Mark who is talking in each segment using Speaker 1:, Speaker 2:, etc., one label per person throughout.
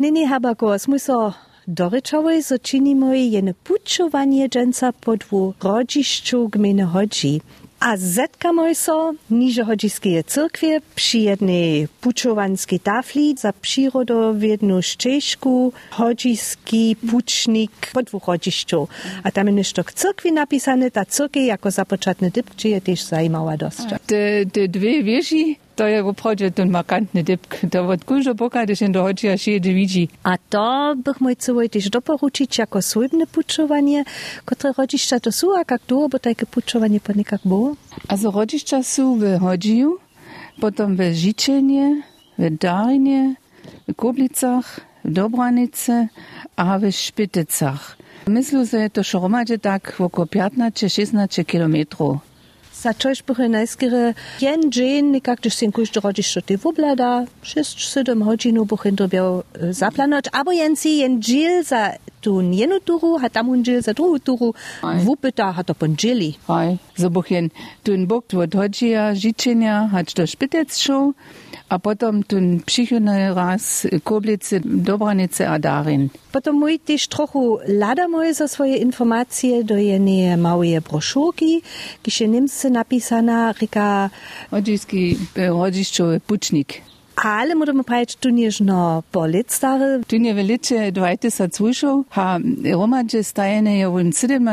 Speaker 1: Knini habako, smo so dorečovali, so činimo jene pučovanie dženca po dvu rodišću gminy hodži. A zetkamy so niže hodžiskie cyrkwie przy jednej pučovanskiej tafli za przyrodowiedną ścieżku hodžiski pucznik po dwóch hodžišću. A tam jest to cyrkwi napisane, ta cyrkiew jako zapoczatny dyb, czy je też zajmała dość.
Speaker 2: Te, te dwie to je opravdu ten markantny dyb. To od kúžo boka, když jen do hodžia šije vidí.
Speaker 1: A to bych mój całej też doporučić jako słybne pučovanie, które rodzišća to sú, a jak długo bo takie pučovanie po nekak było?
Speaker 2: Also rodišća sú v hodžiju, potom v Žičenie, v Darinie, v Koblicach, w Dobranice a w Špiticach. Myślę, że je to šromadže tak około 15-16 kilometrów.
Speaker 1: Za čož bych najskere jen džen, nekak, když sem kuž rodišća te voblada, 6-7 hodžinu bych jen dobiał zaplanować, abo jen si jen džil za tu jednu turu, a tam un za druhou turu, vupyta, a to pon džili.
Speaker 2: Hej, so buchen tun bok od hodžija, Žičenia, hać do Špitec šel, a potom tun přichylny raz Koblice, Dobranice a Darin.
Speaker 1: Potom mój też trochu lada moje za swoje informacje do jednej małej broszurki, gdzie niemcy napisana rika,
Speaker 2: Hodžijski rodišćowy pučnik.
Speaker 1: ale możemy powiedzieć, tu nież no polit stary,
Speaker 2: Tu je veliče 20 slušov, ha romadže stajene je v 97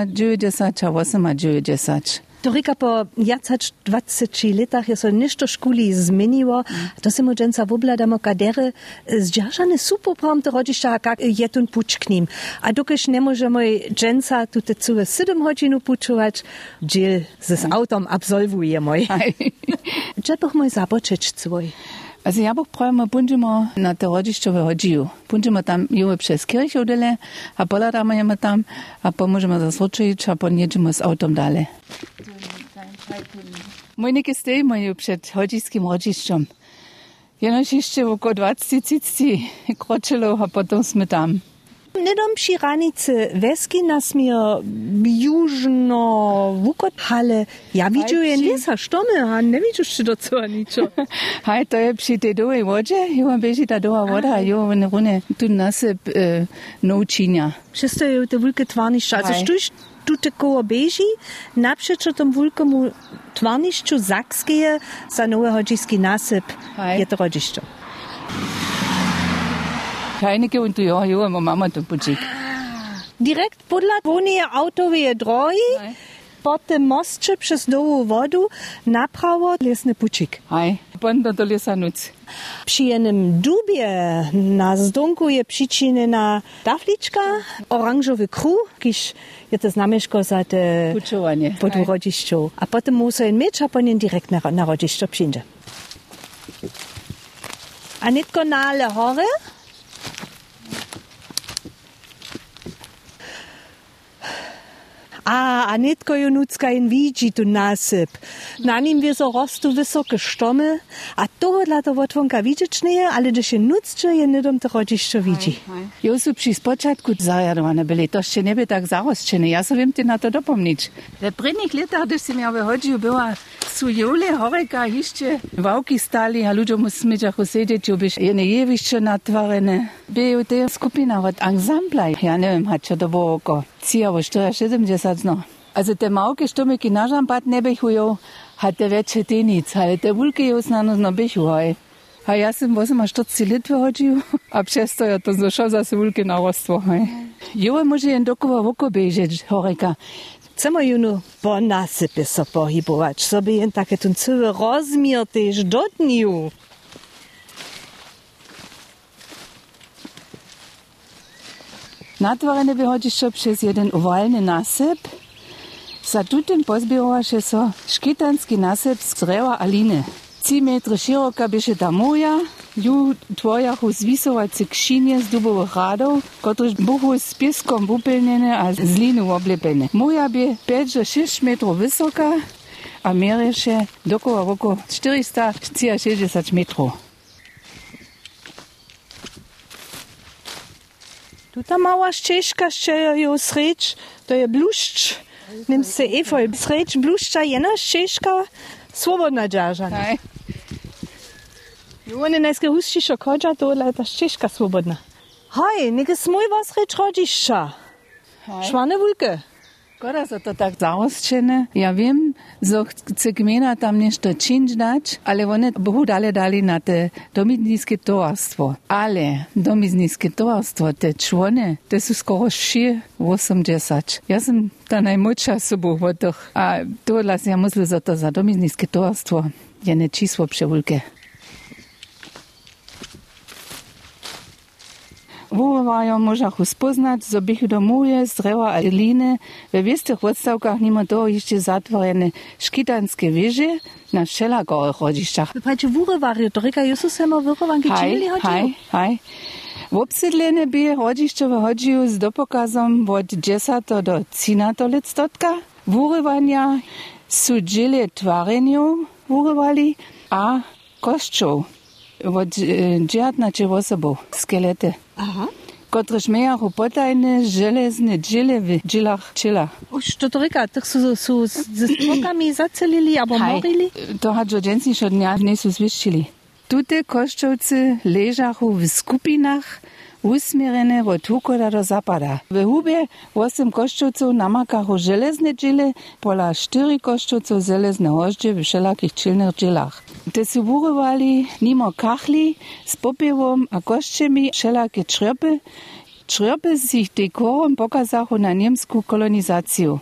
Speaker 2: a 98.
Speaker 1: To reka po jacač 20 letach, je so nešto škuli zmenilo, to se mu dženca vobladamo kadere, zdržane su popom to rodišta, kak je tun puč k njim. A dokež ne možemo dženca tu te cuve 7 hodinu pučovač, džil s autom absolvujemo. Če pa moj započeč svoj?
Speaker 2: Also ja bih pravimo, punčimo na te rodiščove hodžiju. Punčimo tam juve přes kirchodele, a poladamo jeme tam, a pomožemo za slučajič, a podjeđemo s autom dale. Mój neke stej majú před hodžijským rodiščom. Jenož ešte okolo 20-30 kročilov a potom sme tam.
Speaker 1: Nedom przy ranicy Weski nas mir jużno wukot, ale ja widzę jen lesa sztomy, a nie widzę jeszcze do co niczo.
Speaker 2: Hej, to je při tej dowej vodže, jo beži ta doha voda, jo ne rune tu e, noučinja.
Speaker 1: Wszystko je te wulke twarniszcza. Also sztuś tu te koło beži, naprzecz tom wulkomu twarniszczu zakskie za nowe hodziski nasyp je to rodziszczo.
Speaker 2: Heineke und jo, jo, mo mama tu pučik.
Speaker 1: Direkt podla wonie autowe drogi,
Speaker 2: Hej.
Speaker 1: po tym mostcze przez nową wodę na prawo lesny pucik.
Speaker 2: Hej, pondo to lesa nuc.
Speaker 1: Przy jednym dubie na zdunku je przyczynena tafliczka, oranżowy kruh, kiż je to znamieszko za te
Speaker 2: Pučovanie.
Speaker 1: pod
Speaker 2: Hej.
Speaker 1: rodziszczu. A potem muszę in mieć, a potem direkt na, na rodziszczo przyjdzie. A nitko na ale A, a nitko ju nucka in widzi tu nasyp. Na nim wie so rostu wysokie sztomy, a toho dla to wotwonka widzieć nie, ale gdy się nuccze, je nidom to rodziszczo widzi.
Speaker 2: Jo su při spočatku zajadované byli, to ještě nebyl tak zarostčené, já se vím ty na to dopomnič. Ve prvních letách, když jsem já ve hodži byla, su jule horeka ještě vauky stály a ľuďom musíme ťachu sedieť, jo byš jedné jeviště natvorené. Byl to skupina od ansambla, ja nevím, ha čo to bylo oko 74 no. Also te mauke štomeky na žampat nebechujo, ha te veče tenic, ale te vulke jo snano no bechuhoj. A ja sam 48 let wychodził, a przez to ja to zeszło za sylkę na rostwo. Jo, może jen dokoła woko bieżeć, horeka.
Speaker 1: Chcemy juno po nasypie so pohybować, sobie jen takie ten cały rozmiar też dotniu.
Speaker 2: Natvorene wychodzisz przez jeden owalny nasyp. Za tutym pozbierało się so szkitanski nasyp z drewa aliny. 3 metry szeroka byše ta moja, ju twojachu zwisovace kšinie z dubowych radov, kotrež buchu z pieskom upilnene a z linu oblepene. Moja by 5-6 metrów wysoka, a mierieše dokoła oko 460 metrów.
Speaker 1: Tuta mała ścieżka, jeszcze ją srecz, to je bluszcz. Nim se efoj, srecz bluszcza, jedna ścieżka, swobodna dziarza.
Speaker 2: Hej.
Speaker 1: I one najskie huścisze kodża, to dla ta ścieżka swobodna. Hej, neke smoj was reč rodišča. Švane vulke.
Speaker 2: Skoro za to tak zaoščene. Ja vem, zog cegmena tam nešto činčnač, ali one bohudale dali na te domizniske tovarstvo. Ali domizniske tovarstvo, te čvone, te so skoro šir 80. Jaz sem ta najmoča sobo v toh. A to las ja mislil za to za domizniske tovarstvo. Je nečislo pševulke. Wórowajo można spoznać, zo bych domuje drewa a liny we wiestych odstawkach mimo toho jeszcze zatworene szkitanskie wieże na wszelakorych rodziszczach.
Speaker 1: Pače wórowario, to reka Jezus sema wyrowanki czynili
Speaker 2: Haj, haj, haj. Obsydlene by rodziszczowe chodziły z dopokazom od 10 do 13 lat stotka. Wórowania su dziele twareniu wórowali, a kościół od 19 osobów, skelety.
Speaker 1: Aha.
Speaker 2: Kotrež mejachu potajne železne džile v džilach čila.
Speaker 1: Už to to reka, tak su s spokami zacelili, abo morili?
Speaker 2: To hadžo dženstnišo dňa nesu zviščili. Tute koščovci ležachu v skupinach usmierene od hukoda do zapada. W hubie 8 koščovcov namakachu železne džile, pola 4 koščovcov železne hoždže v všelakých čilných džilach. Te su burovali nimo kahli s popievom a koščemi šelaké črpe. Črpe s ich dekorom pokazahu na njemsku kolonizaciju.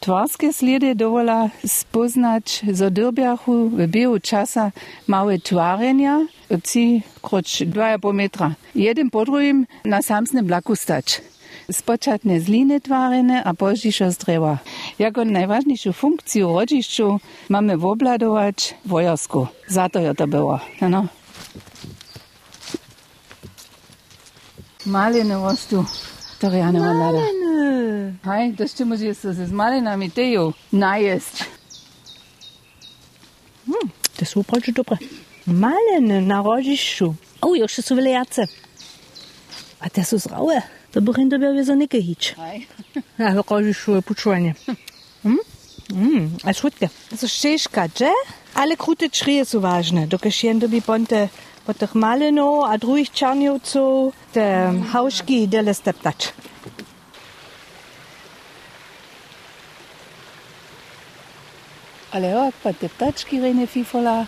Speaker 2: Tvarske slede dovola spoznać zadrbjahu v biju časa male tvarenja, ci kroč 2,5 metra. Jeden po drugim na samsnem blaku stač. Spočatne z liny twarene, a poźniejsze z drewa. Jako najważniejszą funkcję rodziszczu mamy wobladować wojarsku. Za to je to było. No. Maliny rostu. To ja nada.
Speaker 1: Malene.
Speaker 2: Hej, to jeszcze może jest z malinami teju najeść.
Speaker 1: To su proč dobre. Malene na rodišću. O, još su vele jace. A te su zdrawe. To bych im dobio wiezo neke hić.
Speaker 2: Hej.
Speaker 1: Ja, to rodišću je pučovanje. Mm? Mm, a słodkie. To szczeszka, dże? Ale krute czrije su ważne. Dokaż jen dobi ponte po a drugich czarniowców, te hauszki dele.
Speaker 2: Ale jak pa te ptački rejne fifola,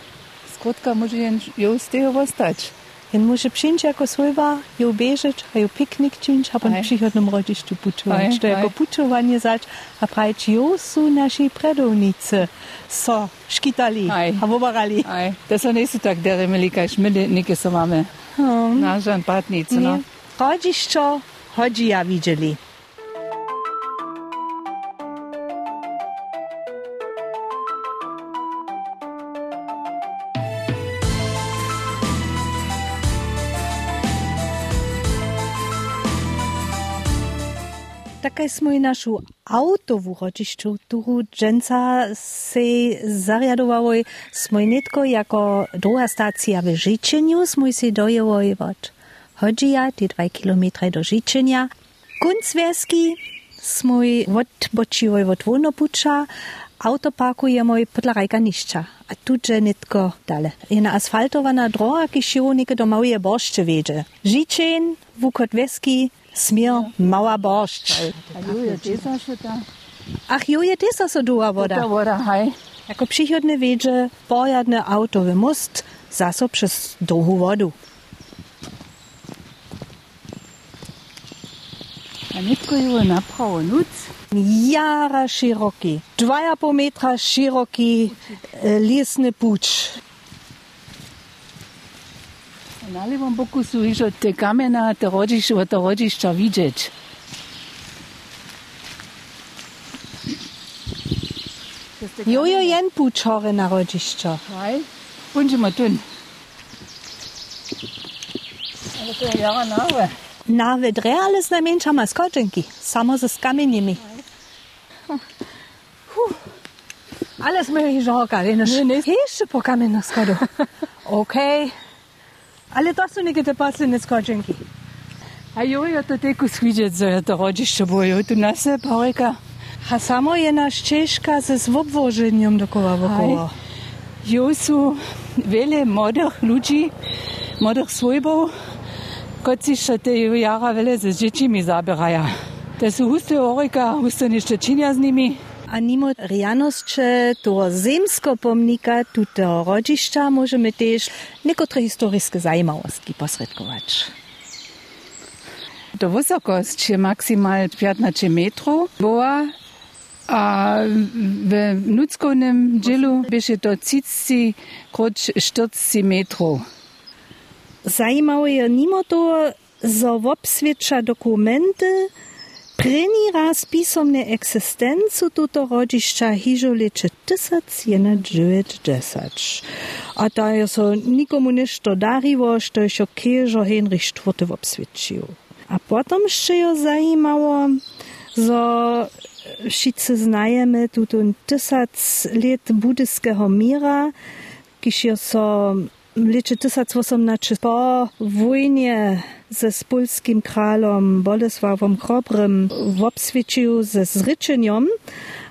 Speaker 2: skrótka może jen ją z tego ostać.
Speaker 1: Jen może przyjść jako słowa, ją bieżeć, a ją piknik czynić, a potem przychodnym rodziszczu puczować.
Speaker 2: Aj,
Speaker 1: To jako
Speaker 2: aj.
Speaker 1: puczowanie zać, a prajeć, jo su nasi predownicy, so, szkitali, a wobarali.
Speaker 2: To są nie są tak deremeli, kaž my nike so mamy. Nažan patnicu, no.
Speaker 1: Rodziszczo, chodzi ja widzieli. Takaj smo i našu autovu ročišću, tu dženca se zariadovali, smo i netko jako druga stacija v Žičenju, smo i se dojevali od Hodžija, ti 2 km do Žičenja. Kuncverski smo i odbočivali od Vonopuča, auto parkujemo i podla rajka nišća, a tu je netko dale. Je na asfaltovana droga, ki še neke do małe boršče veže. Žičen, Vukot Veski, smir, mała
Speaker 2: to?
Speaker 1: Ach, jo je tesa so duha
Speaker 2: Ta
Speaker 1: voda. Jako przychodne wiedzie, pojadne autowy most, zaso przez druhú vodu.
Speaker 2: A nitko ju naprawo nuc.
Speaker 1: Jara široki, 2,5 metra široki e, lesny puč.
Speaker 2: Na levom boku sú ižo te kamena, te rodiš, od to rodišča vidieť.
Speaker 1: Jo jo jen puč hore na rodiščo.
Speaker 2: Hej. Bunžimo tun. Ale to je jara nave.
Speaker 1: Na vedre ale z najmenša maskočenki, samo ze skamenjami. Ale sme jih žokali, Ne,
Speaker 2: ne.
Speaker 1: Ještě po kamenných schodoch. OK. Ale to su neke te pasljene
Speaker 2: skočenki. A jojo to teku sviđet za to rođišće bojo. Tu nas je pa reka,
Speaker 1: a samo je naš Češka se s obvoženjem dokova vokova.
Speaker 2: Jo su vele modrih ljudi, modrih svojbov, kot si še te jara vele z džečimi zabirajo. Te so huste orika, huste neščečinja z njimi.
Speaker 1: A mimo rianosće toho zemsko pomnika tutého rodišća możemy też niekotre historiskie zajmavosti posredkować.
Speaker 2: To wysokość je maksimal 15 metrów była, a w ludzkonym dzielu będzie to 30 kroć 40 metrów.
Speaker 1: Zajímavé je mimo toho, zo obsvedča dokumenty, První raz písomne existencu tuto rodišća hižo leče 1990. A da je so nikomu nešto darivo, što je šo kežo Henrich IV. obsvedčil. A potom še jo zajímalo, zo wszyscy znajemy tutun tysac let budyskiego mira, jo so w lecie 1800 po wojnie ze spolskim kralom Bolesławom Chrobrym w obswiecił ze zryczeniom,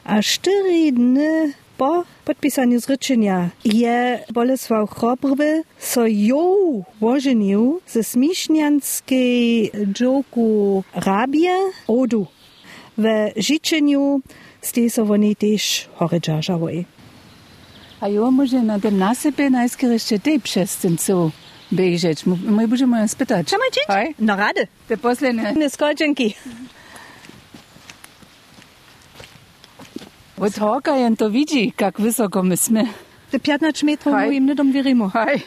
Speaker 1: a cztery dny po podpisaniu zryczenia je Bolesław Chrobry so ją ożenił ze smiśnianskiej dżoku Rabie Odu. W życzeniu stej so oni też chory
Speaker 2: A jo może na tym nasypie najskiereście tej co bieżeć. My będziemy spytać.
Speaker 1: Dzieć?
Speaker 2: Hej.
Speaker 1: No rady.
Speaker 2: Te posledne.
Speaker 1: Ne skočenki.
Speaker 2: Od hoka jen to widzi, jak wysoko my jsme.
Speaker 1: Te 15 metrów moim nedom wierimo.
Speaker 2: Hej.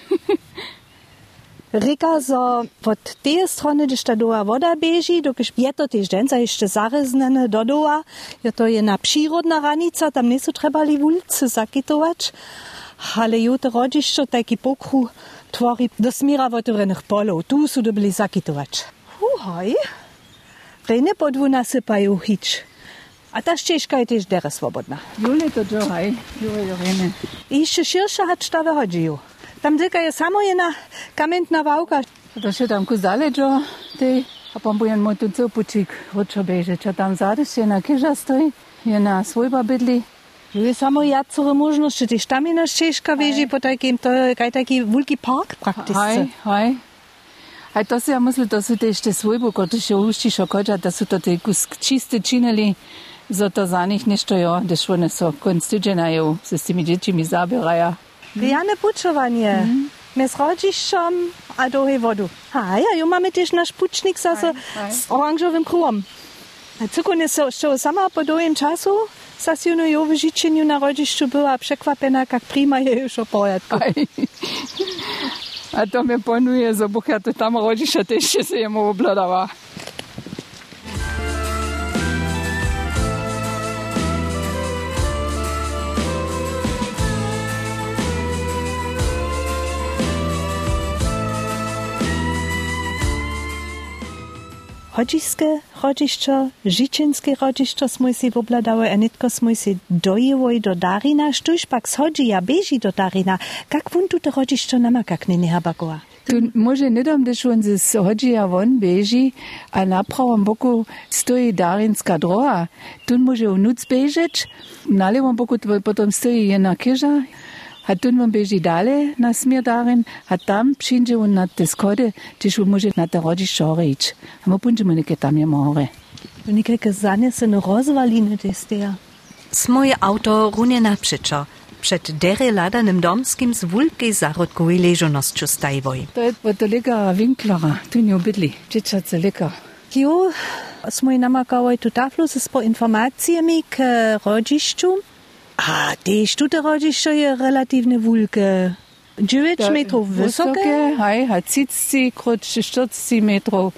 Speaker 1: Rika, zo pod tej strony, gdyż ta doła woda bieži, dokiż je to też dżęca jeszcze zareznane do doła, je to jedna przyrodna ranica, tam nie są trebali ulicy zakitować, ale ju to rodziszczo taki pokru tworzy do smira otvorenych polów, tu są dobili zakitować. Huhoj, rejne podwu nasypają hić. A ta ścieżka jest też teraz swobodna.
Speaker 2: Jule to jo, hej. Jule Jorene.
Speaker 1: I jeszcze szersza hać ta wychodzi. Tam tylko jest samo jedna kamienna wałka.
Speaker 2: To się tam kuzale jo, te. A pom bujen moj tu cel pučik, hočo bežeć. A tam zadeš je na keža stoji, je na svojba bydli.
Speaker 1: Jest samo jacore możności. Też tam jedna ścieżka wieży po takim, to jest taki wielki park praktycznie.
Speaker 2: Hej, hej. A to si ja myślę, to są też te svojbu, które się uści szokodza, to są to te čiste činili, za to za nich nešto jo, gdyż one są konstydzienają, se z tymi dziećmi zabierają.
Speaker 1: Mm-hmm. Riane pučovanie. Mm. Mes rodzišom a dohy vodu. A ja, jo máme tiež náš pučník zase s oranžovým kruhom. A cukone so, so sama po dojem času sa si ju no v žičeniu na rodišťu byla překvapená, jak príjma je už o
Speaker 2: poriadku. A to mi ponuje, zobucha to tam rodiša, ešte si jemu obladava.
Speaker 1: Rodziskie rodziszczo, życzenskie rodziszczo smo si wobladały, a nitko smo si dojewoj do Darina, sztuż pak schodzi ja bieži do Darina. Jak wun tu to rodziszczo nama, jak nie habagoa?
Speaker 2: Tu może nie dam, gdyż on ze schodzi won beži, a na prawym boku stoi darinska droga. Tu może on nuc bežeć, na lewym boku to potom stoi jedna kieża, hat tun man beži dale na smer daren, hat tam pšinže on na te skode, če šel može na ta rođi šoreč. A mo punče mu neke tam je ja more.
Speaker 1: Neke kazanje se ne rozvaline testeja.
Speaker 3: Smoje auto runje napšečo. Przed dery ladanym domskim z wulkiej zarodkowej leżonością stajwoj.
Speaker 2: To jest podolega winklora, tu nie obydli, dzieciace leka.
Speaker 1: Kio smo i namakawaj tu taflu z po informacjami k eh, rodziszczu. A te rodziszczo je relatywnie wulke. 9 metrów wysokie.
Speaker 2: hej, a 30 kroć 40 metrów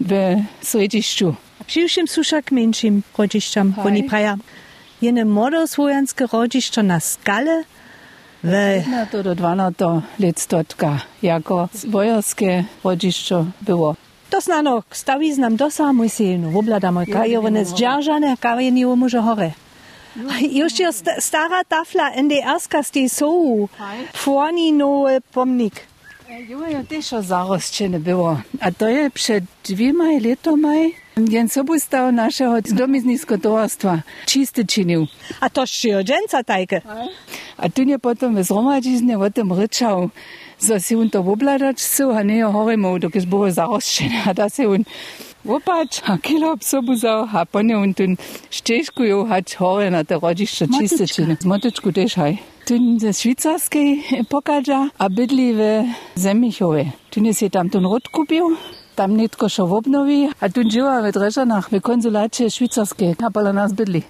Speaker 2: w središću.
Speaker 1: Przyjszym suszak mniejszym rodziszczam,
Speaker 2: Hej.
Speaker 1: oni praja. Jene modosłojanskie rodziszczo na skale. We,
Speaker 2: to do 12 let stotka, jako wojerskie rodzišćo było.
Speaker 1: to znano, stawi znam dosa, mój syn, wobladamy, kajowane zdzierżane, kajenie może chore. Już jest sta- stara tafla NDR-ska z tej są. Płoni nowy pomnik.
Speaker 2: Jo, ja też o zarosčene było. A to je przed dwiema letami Jen sobustav našeho domiznického tovarstva čiste činil.
Speaker 1: A to šiođenca tajke.
Speaker 2: A tu je potom v zhromadizne o tom rečal, so si on to obladać a nie horemo, dokiaľ bolo zaroščené. A da si on opać a kilo obsobuzał, a ponie on tun štiežku ju hać hore na te rodište čiste činy. Motečku tež haj. Tun ze švicarskej pokaža a bydli v Zemichove. Tun je si tam tun rod kupił, tam netko šo obnoví a tu živa v Drežanách, v konzulácie švicarskej, a pola nás bydli.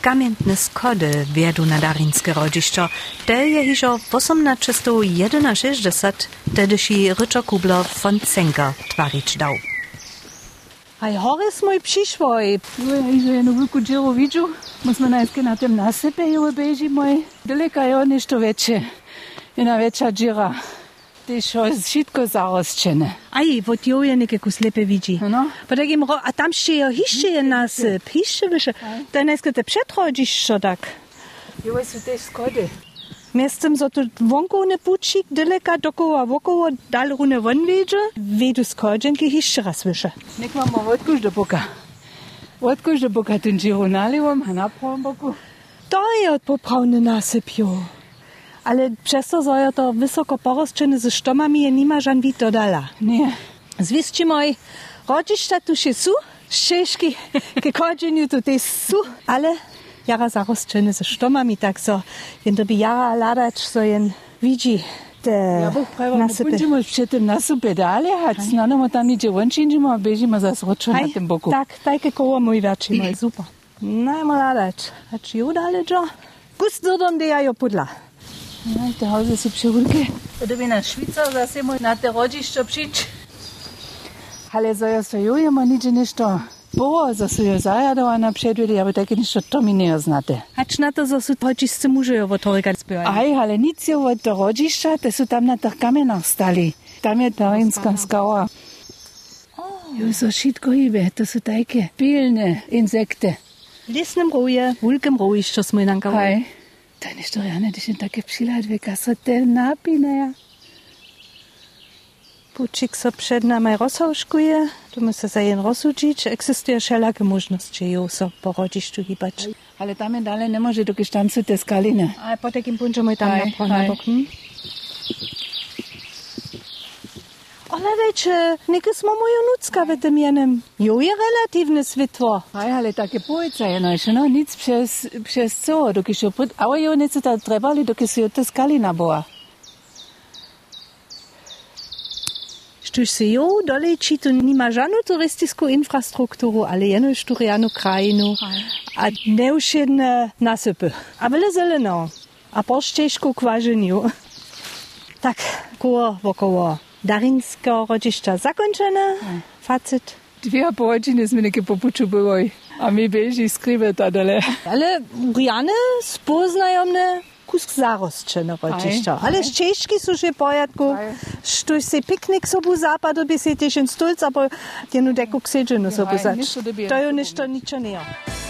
Speaker 3: Kamientne skody wiedu na darinske rodziszczo. Te je hižo 1861, tedyši Ryczo Kubler von Zenker twarić dał.
Speaker 1: A i hore smo
Speaker 2: i přišlo. I... Jo, ja ižo jednu veliku džiru vidžu. My smo najskej na tem nasepe i obežimo. I deleka je nešto veće. Jedna veća džira. Tež šitko zarosčene.
Speaker 1: Aj, od jo je nekaj slepe vidži.
Speaker 2: No?
Speaker 1: Pa da jim, a tam še je hišče je nasep, hišče više. Da ne skate pretrojiš, što tak.
Speaker 2: Jo, so te skode.
Speaker 1: Mestem so tudi vonko ne pučik, deleka dokova vokova, dal rune ven veže, vedu skođen, ki jih še razveše.
Speaker 2: Nek imamo odkuš do boka. Odkuš do boka tunči runalivom, a na pravom boku.
Speaker 1: To je od poprawny nasyp, jo. Ale przez to, że to wysoko porozczyny ze sztomami, je nie ma żan wito dala.
Speaker 2: Nie.
Speaker 1: Zwisci moi, rodzisz tu się su, Šeški, ki kođenju tudi su, ale jara zaroščene s štomami, tako so, in da bi jara ladač so jen vidi.
Speaker 2: Ja, bo
Speaker 1: pravi,
Speaker 2: da ćemo četem nas upedali, a znamo no, tam niče vončinčimo, bežimo za sročo na tem boku.
Speaker 1: Tak, taj kako ovo i večimo, je super. Najmo ladač, a či ju daleđo, kus dodom da ja jo podla.
Speaker 2: Najte, no hauze si pševrke. Da bi na Švico zasemo na te rođišče pšič. Ale za jo se jujemo, niče nešto. Było, za su jo zajadova na předvedi, aby také niečo to mi nie znáte.
Speaker 1: Hač na to, zo su hočisce muže jo od horika zbývali.
Speaker 2: Aj, ale nic je od to rodišta, te sú tam na tých kamenách stali. Tam je ta rinská skała. Jo, so všetko hýbe, to sú také pilné insekty.
Speaker 1: V lesnem roje, vulkem roji, čo smo inanka.
Speaker 2: Aj, to je nešto reálne, když je také přiladve, sa te napínaja.
Speaker 1: Pučik so przed nami rozhauškuje, tu musi se jen rozsudžić, existuje všelaké možnosti, jo so po rodištu hýbać.
Speaker 2: Ale tam dalej nemôže, dokiaľ tam sú tie skaliny.
Speaker 1: A po takim punču mój tam
Speaker 2: Aj,
Speaker 1: na na
Speaker 2: aj.
Speaker 1: bok. Hm? Ale več, nekaj smo mojo nucka v tem jenem. Jo je relativne svitvo.
Speaker 2: Aj, ale také pojca je naše, no, nic přes, přes co, šo put, ale jo, něco tam trebali, dokiaľ si to skalina bola.
Speaker 1: Štuž se jo doleči, tu nima žanu turistickou infrastrukturu, ale jenož tu rianu krajinu. A neušedne nasypy. A byle zeleno. A poštěžku k važeniu. Tak, koło wokoło Darinskiego rodzišća zakończone. Facet.
Speaker 2: Dwie hodiny sme neke popuču boli. A my beži skrive tadale.
Speaker 1: Ale riane spoznajomne kusk zaroščeno očiščal. Ale z češki so že pojatku, što se piknik so bu zapadu, bi se tešen stolc, a po tjenu deku kseđenu so
Speaker 2: bu
Speaker 1: zač. To je nešto ničo nejo. Ja.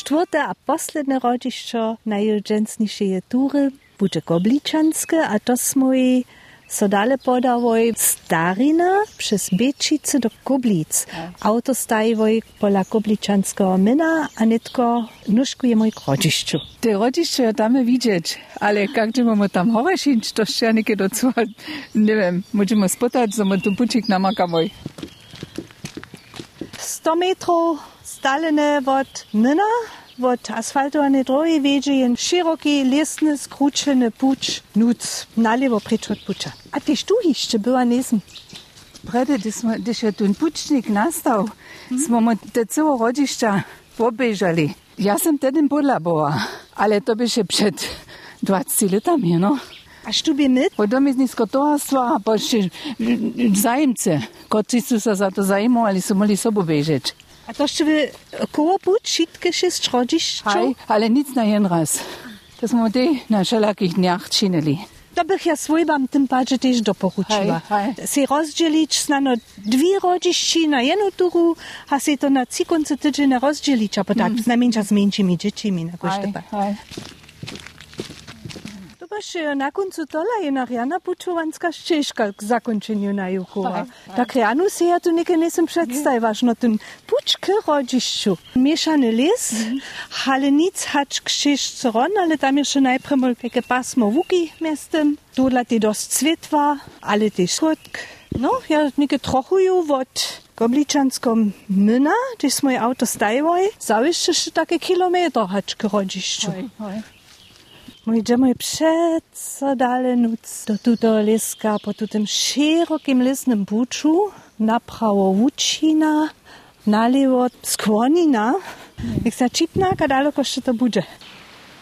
Speaker 1: Čtvrte a posledne ročišče najjužensnejše je Ture, Buče Kobličanske, a to smo ji so dale podavoj starina przez Bečice do Goblic. Auto stajivoj pola Gobličanského mina, a netko nuškujemo k rodzišću.
Speaker 2: Te rodište je tam vidieť, ale jak ćemo tam hore šiť, to še neke docela, neviem, môžeme spotať, som tu pučík namakavoj.
Speaker 1: 100 metrów stalene od Nina, od asfaltovane droge veže en široki lesne skručene puč nuc, nalivo preč od puča. A ti štuhišče bila nisem.
Speaker 2: Prede, když je tu pučnik nastal, mm -hmm. smo mu te celo rodišča pobežali. Jaz sem teden bodla bova, ali to bi še pred 20 letami, no?
Speaker 1: A što
Speaker 2: bi mi? Podomiznisko tovarstvo, pa še zajemce, kot si so se za to zajemovali, so morali sobo bežeči.
Speaker 1: A to wy koło pucz, sitke šest rodzišćo?
Speaker 2: Aj, ale nic na jen raz. To smo te na všelakých dňach činili.
Speaker 1: To bych ja svoj wam tym padzie też doporučiła.
Speaker 2: Hej,
Speaker 1: Si rozdzielić znano dwie rodzišći na jedną turu, a si to na ci konce tydzienia rozdzielić, a potem mm. najmniejsza z mniejszymi dziećmi na
Speaker 2: aj.
Speaker 1: Boże, na końcu tola je narjana pučovanska ścieżka k zakończeniu na Jukowa. Tak rano się ja tu nikę nie sam przedstawiasz, no ten pucz k rodziszczu. Mieszany les, ale nic hacz k ścieżce ron, ale tam jeszcze najpierw mal takie pasmo łuki miastem. Tu dla ty dost cwitwa, ale ty słodk. No, ja nikę trochu ju od Gobličanskom myna, gdzie moje auto stajoj, zawieszczy się takie kilometr hacz k rodziszczu.
Speaker 2: Hoj, hoj.
Speaker 1: Idziemy przeco dalej nuc do tuto leska po tutym szerokim lesnym buczu, naprawo Łučina, nalewo Skłonina. Jak zaczytna, jak daleko jeszcze to będzie.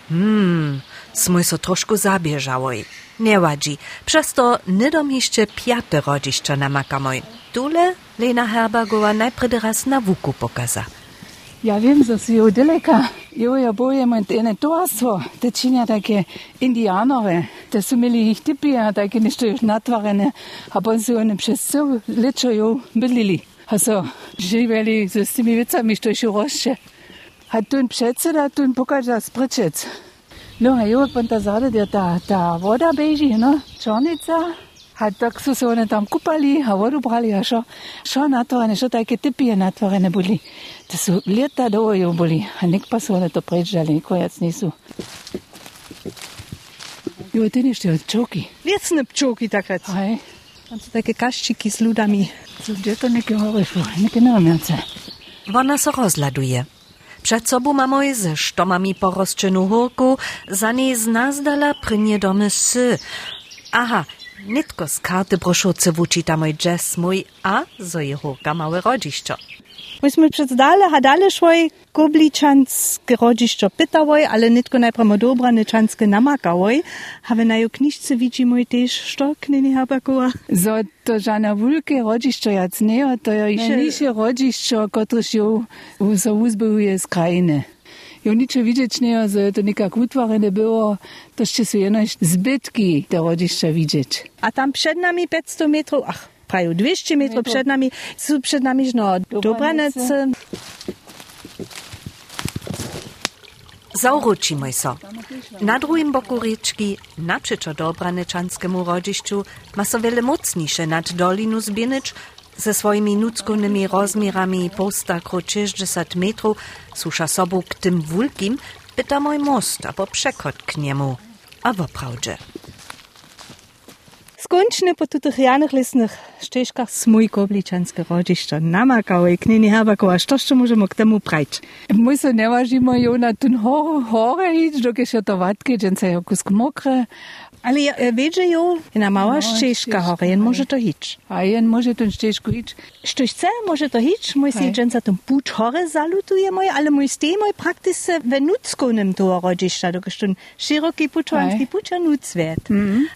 Speaker 3: Hmm, smoj so troszkę zabieżałoj. Nie wadzi, przez to nydom jeszcze piate rodziszczo namakamoj. Tule Lena Herbergowa najpierw raz na wuku pokaza.
Speaker 2: Ja wiem, że z Judeleka, Joja Bojema, ene toastvo, te činja takie indianove, te su imeli ih tipija, takie nešto još natvarene, a pa su oni przez cel lečo jo bydlili. A so živeli z tými vecami, što še rošče. A tu in predseda, tu in pokaža sprčec. No a jo, pa ta zade, ta, ta voda beži, no, čornica, Tak se šo, šo natvorene, šo také typie natvorene boli. To su leta dojo boli, a nek pa su one to pređali, nikojac nisu. Jo, ty nište od čoki.
Speaker 1: Liecne pčołki takrat.
Speaker 2: Aj,
Speaker 1: Tam są takie kaszczyki z ludami.
Speaker 2: so gdzie to neke horešu, neke nevamiace.
Speaker 3: Wona so rozladuje. Przed sobą mamy ze sztomami porosczynu hórku, za niej znazdala prynie domy sy. Aha, nitko z karty broszurce wučita mój jazz mój, a zo je hórka małe rodziszczo.
Speaker 1: Myśmy przez dale, a dalej szłoj Gobličanskie rodziszczo pytałoj, ale nitko najpierw dobrane czanskie namakałoj. Have na ju kniżce widzimy też sztok, nie Herbergowa.
Speaker 2: So to žana vulke rodiščo jac nejo, to je najnižšie rodiščo, kotrež jo so uzbehuje z krajiny. Jo widzieć nejo, że to nekak utvarene było, to ще su jenož zbytki te rodišča widzieć.
Speaker 1: A tam przed nami 500 metrów, ach, prawie 200 metrów przed nami, są przed nami no Dobranece.
Speaker 3: Zauručimoj so. Na drugim boku riečki, napřečo Dobranečanskému rodišću, ma so wiele mocniejsze nad dolinu zbinyč, ze swoimi nuckonymi rozmiarami posta kro 60 metrów, susza sobu k tym wulkim, pyta mój most, abo przekot k niemu. A woprawdzie.
Speaker 1: Skończny po tych janych lesnych ścieżkach smój Gobličanske rodziszczo namakałoj, knini Herbergowa, co jeszcze możemy k temu prać?
Speaker 2: My so nevažimo jo na tun hore, hore hić, dokąd je to watki, dżęca jo kusk mokre,
Speaker 1: Ale ja e, wiedzę jo, na mała
Speaker 2: Mała
Speaker 1: ścieżka
Speaker 2: ścieżka,
Speaker 1: hore, jen może to hić.
Speaker 2: a jen może tun ścieżku hić.
Speaker 1: Što chce, może to hić, mój si
Speaker 2: Hej.
Speaker 1: dżęca tym pucz hore zalutuje mój, ale mój stej mój praktyce we nuckonym to rodziszcza, dokąd ten szeroki puczowanski
Speaker 2: Hej.
Speaker 1: pucza nuc wird.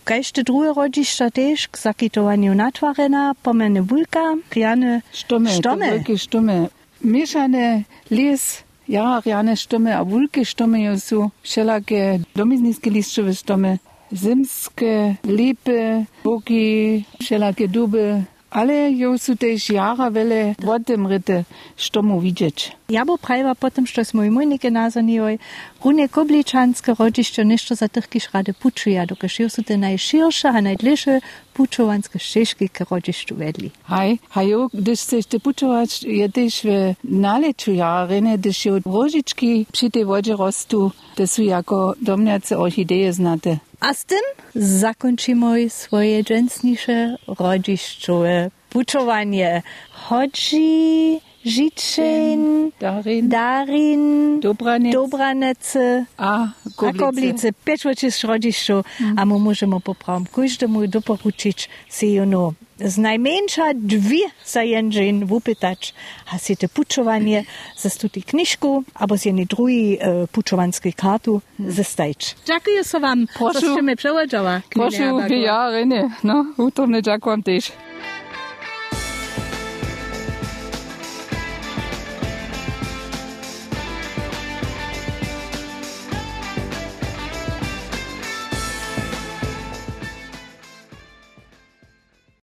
Speaker 1: Kajšte drugie rodziszcza też k zakitowaniu natwarena, pomene wulka, kjane
Speaker 2: Stumme,
Speaker 1: Stomme.
Speaker 2: to wielkie stumme. Mieszane les, jarariane stumme, a wulke stumme jo su, wszelakie domizniske stumme, zimske, lipe, boki, wszelakie duby, ale jo su też jara wele wodemryte stommu widzieć.
Speaker 1: Ja bo prajva potom, što smo i mojnike nazvanili, runie kobličanske rodzišće nešto za tih kiš rade pučuja, dok še su te najširše, a najdliše pučovanske šteški k rodzišću vedli.
Speaker 2: Haj, hajo, gdyż chcesz te puczować, je też w naleczu jarine, gdyż jo rožički przy tej wodzie rostu, te su jako domniace orchideje znate.
Speaker 1: A z tym zakończymy swoje dżęsniejsze rodzišćowe pučovanie. Hodži, Žitšin,
Speaker 2: Darin,
Speaker 1: Darin,
Speaker 2: Dobranec.
Speaker 1: Dobranece,
Speaker 2: a
Speaker 1: A
Speaker 2: Koblice.
Speaker 1: koblice, pečvače s rodišču, a mu možemo popraviti každemu doporučić se jo no z najmenša dvi zajenžin vupitač, a si te pučovanje za stuti knjižku, abo si jedni drugi uh, pučovanski kartu za stajč. Dziękuję so wam,
Speaker 2: Proszę.
Speaker 1: że mnie przełożyła.
Speaker 2: Proszę, ja, Rene, no, utorne, ďakujem tiež.